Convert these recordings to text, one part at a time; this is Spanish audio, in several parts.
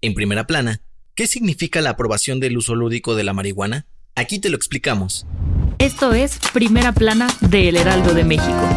en primera plana, ¿qué significa la aprobación del uso lúdico de la marihuana? Aquí te lo explicamos. Esto es Primera Plana de El Heraldo de México.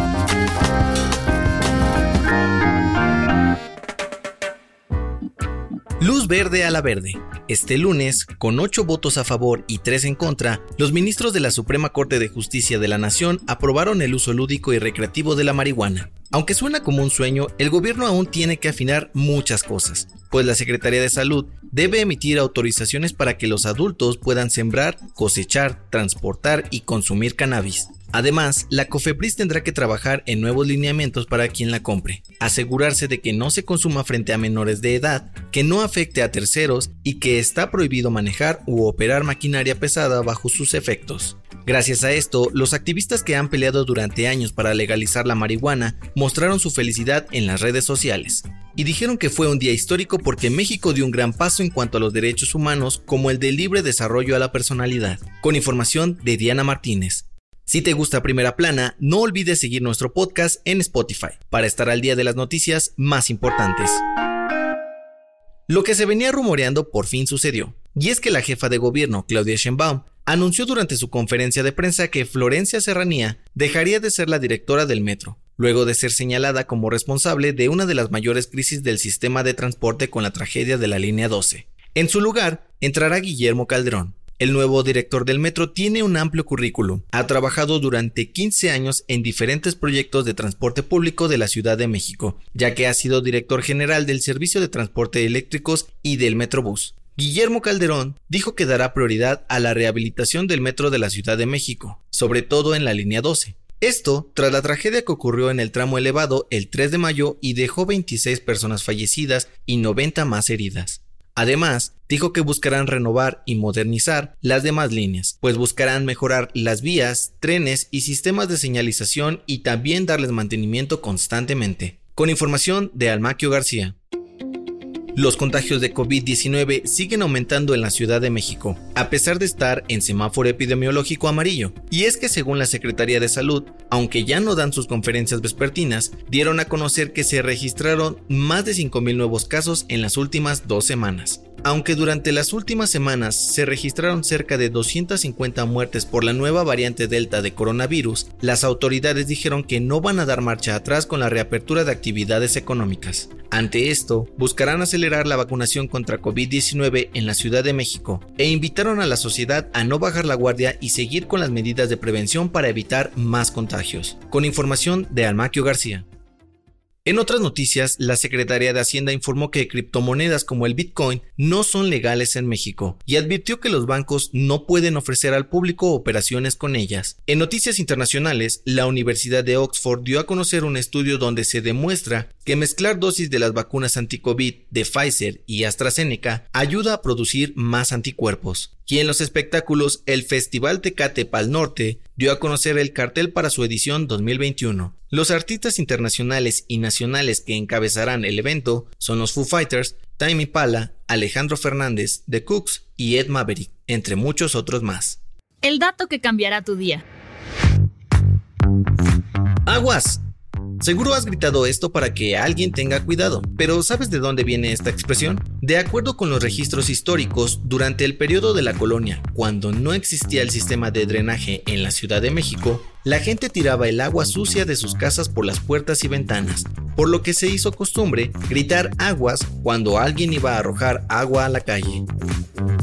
Luz verde a la verde. Este lunes, con ocho votos a favor y tres en contra, los ministros de la Suprema Corte de Justicia de la Nación aprobaron el uso lúdico y recreativo de la marihuana. Aunque suena como un sueño, el gobierno aún tiene que afinar muchas cosas, pues la Secretaría de Salud debe emitir autorizaciones para que los adultos puedan sembrar, cosechar, transportar y consumir cannabis. Además, la COFEPRIS tendrá que trabajar en nuevos lineamientos para quien la compre, asegurarse de que no se consuma frente a menores de edad, que no afecte a terceros y que está prohibido manejar u operar maquinaria pesada bajo sus efectos. Gracias a esto, los activistas que han peleado durante años para legalizar la marihuana mostraron su felicidad en las redes sociales y dijeron que fue un día histórico porque México dio un gran paso en cuanto a los derechos humanos como el de libre desarrollo a la personalidad. Con información de Diana Martínez. Si te gusta Primera Plana, no olvides seguir nuestro podcast en Spotify para estar al día de las noticias más importantes. Lo que se venía rumoreando por fin sucedió, y es que la jefa de gobierno, Claudia Sheinbaum, anunció durante su conferencia de prensa que Florencia Serranía dejaría de ser la directora del metro, luego de ser señalada como responsable de una de las mayores crisis del sistema de transporte con la tragedia de la línea 12. En su lugar, entrará Guillermo Calderón, el nuevo director del metro tiene un amplio currículum. Ha trabajado durante 15 años en diferentes proyectos de transporte público de la Ciudad de México, ya que ha sido director general del Servicio de Transporte Eléctricos y del Metrobús. Guillermo Calderón dijo que dará prioridad a la rehabilitación del metro de la Ciudad de México, sobre todo en la línea 12. Esto tras la tragedia que ocurrió en el tramo elevado el 3 de mayo y dejó 26 personas fallecidas y 90 más heridas. Además, dijo que buscarán renovar y modernizar las demás líneas, pues buscarán mejorar las vías, trenes y sistemas de señalización y también darles mantenimiento constantemente. Con información de Almaquio García. Los contagios de COVID-19 siguen aumentando en la Ciudad de México, a pesar de estar en semáforo epidemiológico amarillo. Y es que según la Secretaría de Salud, aunque ya no dan sus conferencias vespertinas, dieron a conocer que se registraron más de 5.000 nuevos casos en las últimas dos semanas. Aunque durante las últimas semanas se registraron cerca de 250 muertes por la nueva variante Delta de coronavirus, las autoridades dijeron que no van a dar marcha atrás con la reapertura de actividades económicas. Ante esto, buscarán acelerar la vacunación contra COVID-19 en la Ciudad de México e invitaron a la sociedad a no bajar la guardia y seguir con las medidas de prevención para evitar más contagios. Con información de Almaquio García. En otras noticias, la Secretaría de Hacienda informó que criptomonedas como el Bitcoin no son legales en México y advirtió que los bancos no pueden ofrecer al público operaciones con ellas. En noticias internacionales, la Universidad de Oxford dio a conocer un estudio donde se demuestra que mezclar dosis de las vacunas anti-COVID de Pfizer y AstraZeneca ayuda a producir más anticuerpos. Y en los espectáculos, el Festival Tecate Pal Norte dio a conocer el cartel para su edición 2021. Los artistas internacionales y nacionales que encabezarán el evento son los Foo Fighters, Time Pala, Alejandro Fernández, The Cooks y Ed Maverick, entre muchos otros más. El dato que cambiará tu día. Aguas, Seguro has gritado esto para que alguien tenga cuidado, pero ¿sabes de dónde viene esta expresión? De acuerdo con los registros históricos, durante el periodo de la colonia, cuando no existía el sistema de drenaje en la Ciudad de México, la gente tiraba el agua sucia de sus casas por las puertas y ventanas, por lo que se hizo costumbre gritar aguas cuando alguien iba a arrojar agua a la calle.